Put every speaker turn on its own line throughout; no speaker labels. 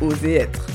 Oser être.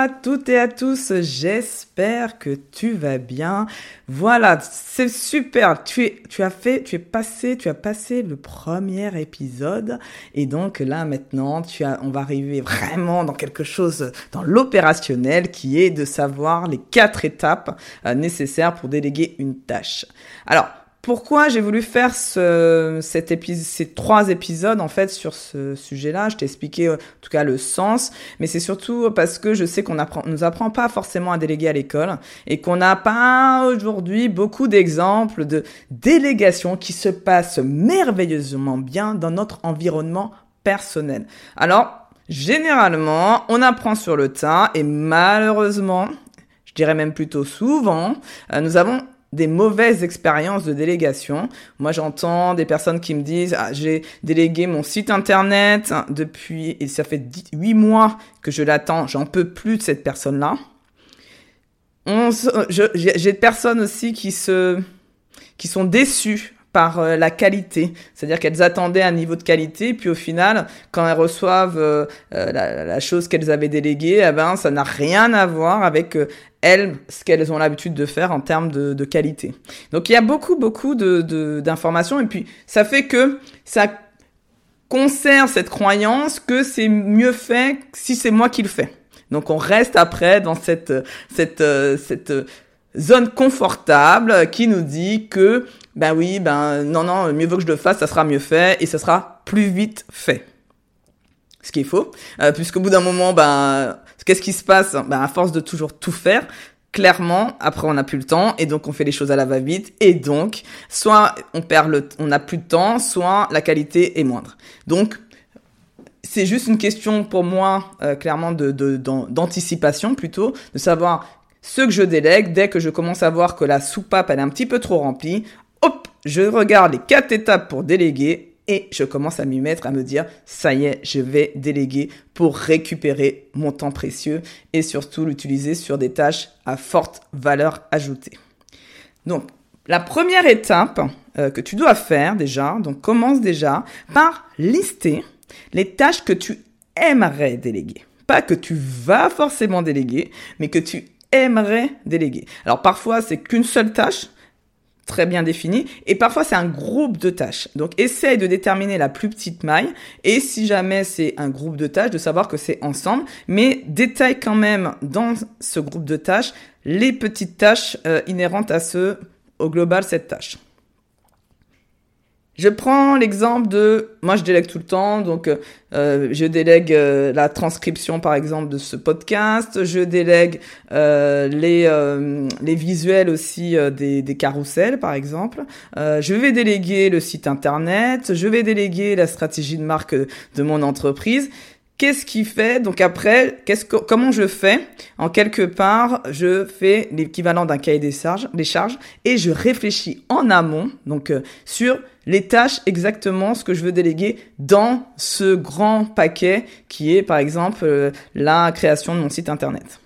À toutes et à tous, j'espère que tu vas bien. Voilà, c'est super. Tu es, tu as fait, tu es passé, tu as passé le premier épisode et donc là maintenant, tu as, on va arriver vraiment dans quelque chose dans l'opérationnel qui est de savoir les quatre étapes euh, nécessaires pour déléguer une tâche. Alors, pourquoi j'ai voulu faire ce, cet ces trois épisodes en fait sur ce sujet-là Je t'ai expliqué euh, en tout cas le sens, mais c'est surtout parce que je sais qu'on apprend, nous apprend pas forcément à déléguer à l'école et qu'on n'a pas aujourd'hui beaucoup d'exemples de délégation qui se passent merveilleusement bien dans notre environnement personnel. Alors généralement, on apprend sur le tas et malheureusement, je dirais même plutôt souvent, euh, nous avons des mauvaises expériences de délégation. Moi, j'entends des personnes qui me disent ah, j'ai délégué mon site internet depuis et ça fait huit mois que je l'attends, j'en peux plus de cette personne-là. J'ai des personnes aussi qui se qui sont déçues par euh, la qualité, c'est-à-dire qu'elles attendaient un niveau de qualité, puis au final, quand elles reçoivent euh, euh, la, chose qu'elles avaient déléguée, eh ben ça n'a rien à voir avec elles ce qu'elles ont l'habitude de faire en termes de, de, qualité. Donc il y a beaucoup beaucoup de d'informations et puis ça fait que ça conserve cette croyance que c'est mieux fait si c'est moi qui le fais. Donc on reste après dans cette cette cette zone confortable qui nous dit que ben oui, ben non, non, mieux vaut que je le fasse, ça sera mieux fait et ça sera plus vite fait. Ce qui est faux, euh, puisqu'au bout d'un moment, ben qu'est-ce qui se passe? Ben à force de toujours tout faire, clairement, après on n'a plus le temps et donc on fait les choses à la va-vite et donc soit on perd le, on n'a plus de temps, soit la qualité est moindre. Donc c'est juste une question pour moi, euh, clairement, d'anticipation plutôt, de savoir ce que je délègue, dès que je commence à voir que la soupape elle est un petit peu trop remplie, hop, je regarde les quatre étapes pour déléguer et je commence à m'y mettre, à me dire, ça y est, je vais déléguer pour récupérer mon temps précieux et surtout l'utiliser sur des tâches à forte valeur ajoutée. Donc, la première étape euh, que tu dois faire déjà, donc commence déjà par lister les tâches que tu aimerais déléguer. Pas que tu vas forcément déléguer, mais que tu aimerais déléguer. Alors parfois, c'est qu'une seule tâche, très bien défini. Et parfois, c'est un groupe de tâches. Donc, essaye de déterminer la plus petite maille. Et si jamais c'est un groupe de tâches, de savoir que c'est ensemble. Mais détaille quand même dans ce groupe de tâches les petites tâches euh, inhérentes à ce, au global, cette tâche. Je prends l'exemple de, moi je délègue tout le temps, donc euh, je délègue euh, la transcription par exemple de ce podcast, je délègue euh, les les visuels aussi des des carousels par exemple, je vais déléguer le site internet, je vais déléguer la stratégie de marque de mon entreprise. Qu'est-ce qui fait? Donc après, comment je fais? En quelque part, je fais l'équivalent d'un cahier des charges, et je réfléchis en amont, donc sur les tâches exactement ce que je veux déléguer dans ce grand paquet qui est par exemple euh, la création de mon site internet.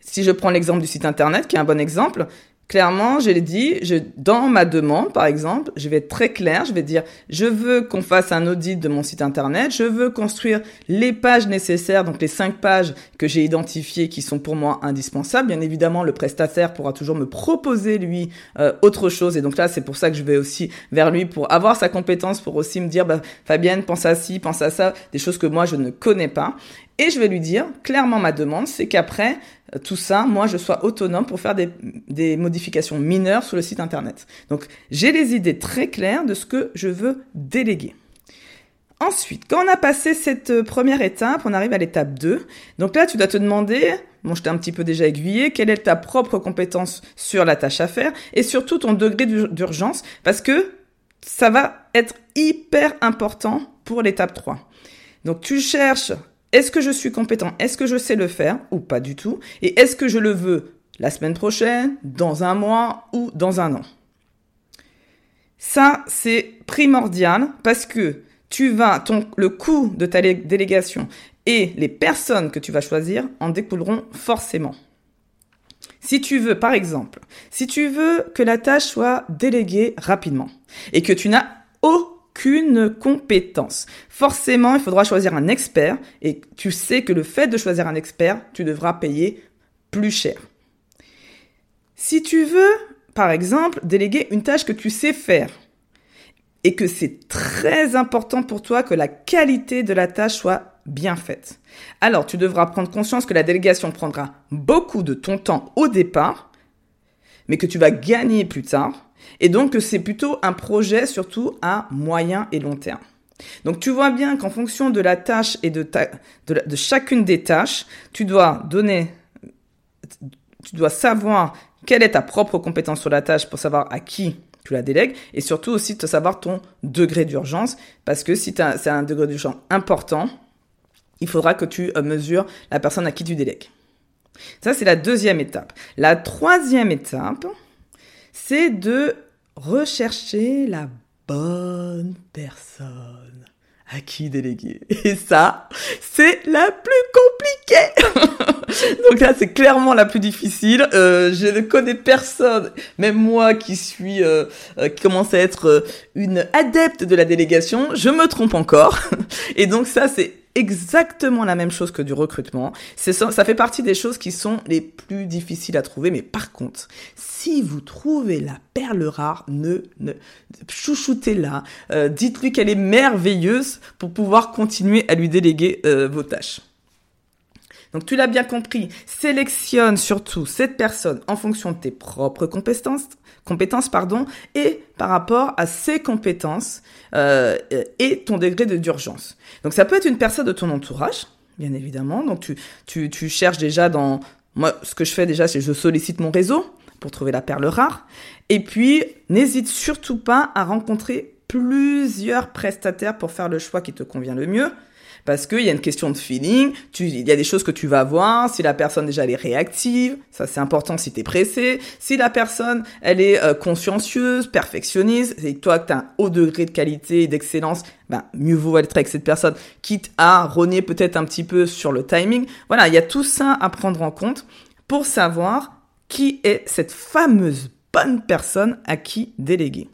Si je prends l'exemple du site internet, qui est un bon exemple, Clairement, je l'ai dit, je, dans ma demande, par exemple, je vais être très clair, je vais dire, je veux qu'on fasse un audit de mon site internet, je veux construire les pages nécessaires, donc les cinq pages que j'ai identifiées qui sont pour moi indispensables. Bien évidemment, le prestataire pourra toujours me proposer, lui, euh, autre chose. Et donc là, c'est pour ça que je vais aussi vers lui pour avoir sa compétence, pour aussi me dire, bah, Fabienne, pense à ci, pense à ça, des choses que moi, je ne connais pas. Et je vais lui dire, clairement, ma demande, c'est qu'après, tout ça, moi, je sois autonome pour faire des, modifications mineures sur le site internet. Donc, j'ai les idées très claires de ce que je veux déléguer. Ensuite, quand on a passé cette première étape, on arrive à l'étape 2. Donc là, tu dois te demander, bon, je t'ai un petit peu déjà aiguillé, quelle est ta propre compétence sur la tâche à faire et surtout ton degré d'urgence parce que ça va être hyper important pour l'étape 3. Donc tu cherches, est-ce que je suis compétent? Est-ce que je sais le faire ou pas du tout? Et est-ce que je le veux la semaine prochaine, dans un mois ou dans un an? Ça, c'est primordial parce que tu vas, le coût de ta délégation et les personnes que tu vas choisir en découleront forcément. Si tu veux, par exemple, si tu veux que la tâche soit déléguée rapidement et que tu n'as compétence, forcément, il faudra choisir un expert et tu sais que le fait de choisir un expert, tu devras payer plus cher. Si tu veux, par exemple, déléguer une tâche que tu sais faire et que c'est très important pour toi que la qualité de la tâche soit bien faite. Alors, tu devras prendre conscience que la délégation prendra beaucoup de ton temps au départ, mais que tu vas gagner plus tard, et donc c'est plutôt un projet surtout à moyen et long terme. Donc tu vois bien qu'en fonction de la tâche et de, de, de chacune des tâches, tu dois donner, tu dois savoir quelle est ta propre compétence sur la tâche pour savoir à qui tu la délègues et surtout aussi de savoir ton degré d'urgence parce que si c'est un degré d'urgence important, il faudra que tu euh, mesures la personne à qui tu délègues. Ça, c'est la deuxième étape. La troisième étape, c'est de rechercher la bonne personne à qui déléguer. Et ça, c'est la plus compliquée. Donc là, c'est clairement la plus difficile. Euh, je ne connais personne, même moi qui suis, euh, euh, qui commence à être une adepte de la délégation, je me trompe encore. Et donc ça, c'est exactement la même chose que du recrutement. Ça fait partie des choses qui sont les plus difficiles à trouver. Mais par contre, si vous trouvez la perle rare, ne, ne chouchoutez-la. Euh, dites-lui qu'elle est merveilleuse pour pouvoir continuer à lui déléguer euh, vos tâches. Donc tu l'as bien compris, sélectionne surtout cette personne en fonction de tes propres compétences, compétences pardon, et par rapport à ses compétences euh, et ton degré d'urgence. Donc ça peut être une personne de ton entourage, bien évidemment. Donc tu, tu, tu cherches déjà dans... Moi, ce que je fais déjà, c'est je sollicite mon réseau pour trouver la perle rare. Et puis, n'hésite surtout pas à rencontrer plusieurs prestataires pour faire le choix qui te convient le mieux parce qu'il y a une question de feeling, il y a des choses que tu vas voir, si la personne déjà elle est réactive, ça c'est important si tu es pressé, si la personne elle est euh, consciencieuse, perfectionniste, et toi que tu as un haut degré de qualité et d'excellence, ben, mieux vaut être avec cette personne, quitte à rogner peut-être un petit peu sur le timing. Voilà, il y a tout ça à prendre en compte pour savoir qui est cette fameuse bonne personne à qui déléguer.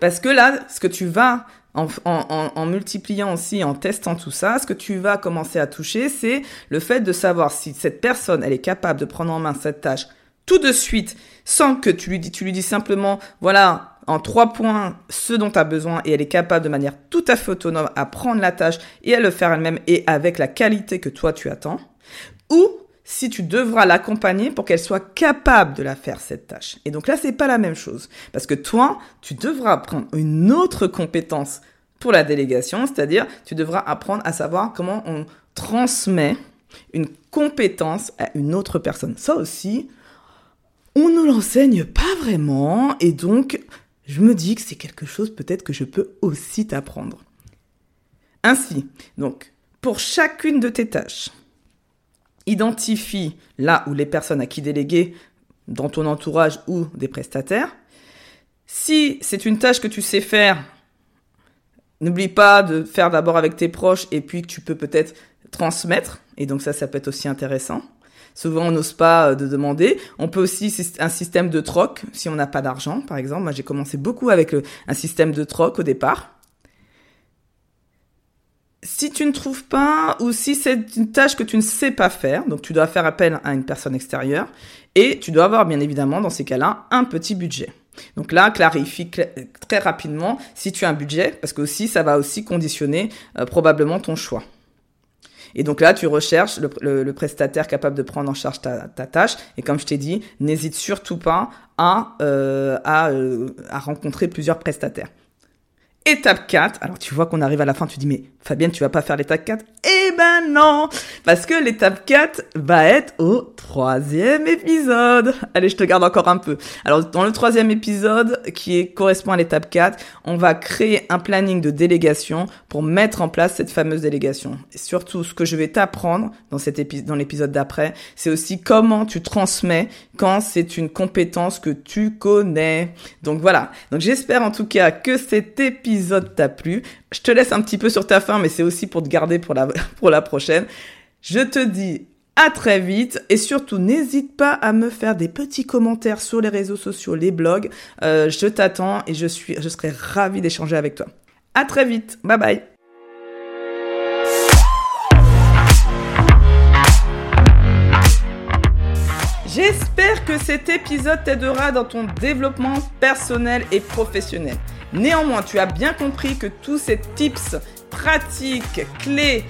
Parce que là, ce que tu vas en, multipliant aussi, en testant tout ça, ce que tu vas commencer à toucher, c'est le fait de savoir si cette personne, elle est capable de prendre en main cette tâche tout de suite, sans que tu lui dis, tu lui dis simplement, voilà, en trois points, ce dont tu as besoin, et elle est capable de manière tout à fait autonome à prendre la tâche et à le faire elle-même et avec la qualité que toi tu attends, ou si tu devras l'accompagner pour qu'elle soit capable de la faire cette tâche. Et donc là, c'est pas la même chose parce que toi, tu devras apprendre une autre compétence pour la délégation, c'est-à-dire tu devras apprendre à savoir comment on transmet une compétence à une autre personne. Ça aussi, on ne l'enseigne pas vraiment et donc je me dis que c'est quelque chose peut-être que je peux aussi t'apprendre. Ainsi, donc, pour chacune de tes tâches, identifie là où les personnes à qui déléguer dans ton entourage ou des prestataires. Si c'est une tâche que tu sais faire, n'oublie pas de faire d'abord avec tes proches et puis que tu peux peut-être transmettre. Et donc ça, ça peut être aussi intéressant. Souvent, on n'ose pas euh, de demander. On peut aussi un système de troc si on n'a pas d'argent, par exemple. Moi, j'ai commencé beaucoup avec un système de troc au départ si tu ne trouves pas, ou si c'est une tâche que tu ne sais pas faire, donc tu dois faire appel à une personne extérieure, et tu dois avoir bien évidemment dans ces cas-là un petit budget. Donc là, clarifie très rapidement si tu as un budget, parce que aussi ça va aussi conditionner euh, probablement ton choix. Et donc là, tu recherches le, prestataire capable de prendre en charge ta, tâche. Et comme je t'ai dit, n'hésite surtout pas à, euh, euh, à rencontrer plusieurs prestataires. Étape 4, alors tu vois qu'on arrive à la fin, tu dis mais Fabienne, tu vas pas faire l'étape 4 Eh ben non Parce que l'étape 4 va être au troisième épisode. Allez, je te garde encore un peu. Alors, dans le troisième épisode, qui correspond à l'étape 4, on va créer un planning de délégation pour mettre en place cette fameuse délégation. Et surtout, ce que je vais t'apprendre dans cet épisode, dans l'épisode d'après, c'est aussi comment tu transmets quand c'est une compétence que tu connais. Donc voilà. Donc j'espère en tout cas que cet épisode t'a plu. Je te laisse un petit peu sur ta fin, mais c'est aussi pour te garder pour la, pour la prochaine. Je te dis à très vite et surtout n'hésite pas à me faire des petits commentaires sur les réseaux sociaux, les blogs. Euh, je t'attends et je suis, je serai ravie d'échanger avec toi. À très vite. Bye bye. J'espère que cet épisode t'aidera dans ton développement personnel et professionnel. Néanmoins, tu as bien compris que tous ces tips, pratiques, clés,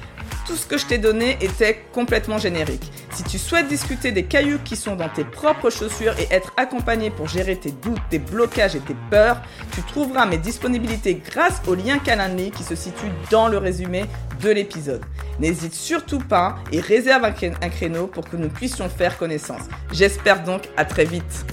tout ce que je t'ai donné était complètement générique. Si tu souhaites discuter des cailloux qui sont dans tes propres chaussures et être accompagné pour gérer tes doutes, tes blocages et tes peurs, tu trouveras mes disponibilités grâce au lien Calendly qui se situe dans le résumé de l'épisode. N'hésite surtout pas et réserve un créneau pour que nous puissions faire connaissance. J'espère donc à très vite.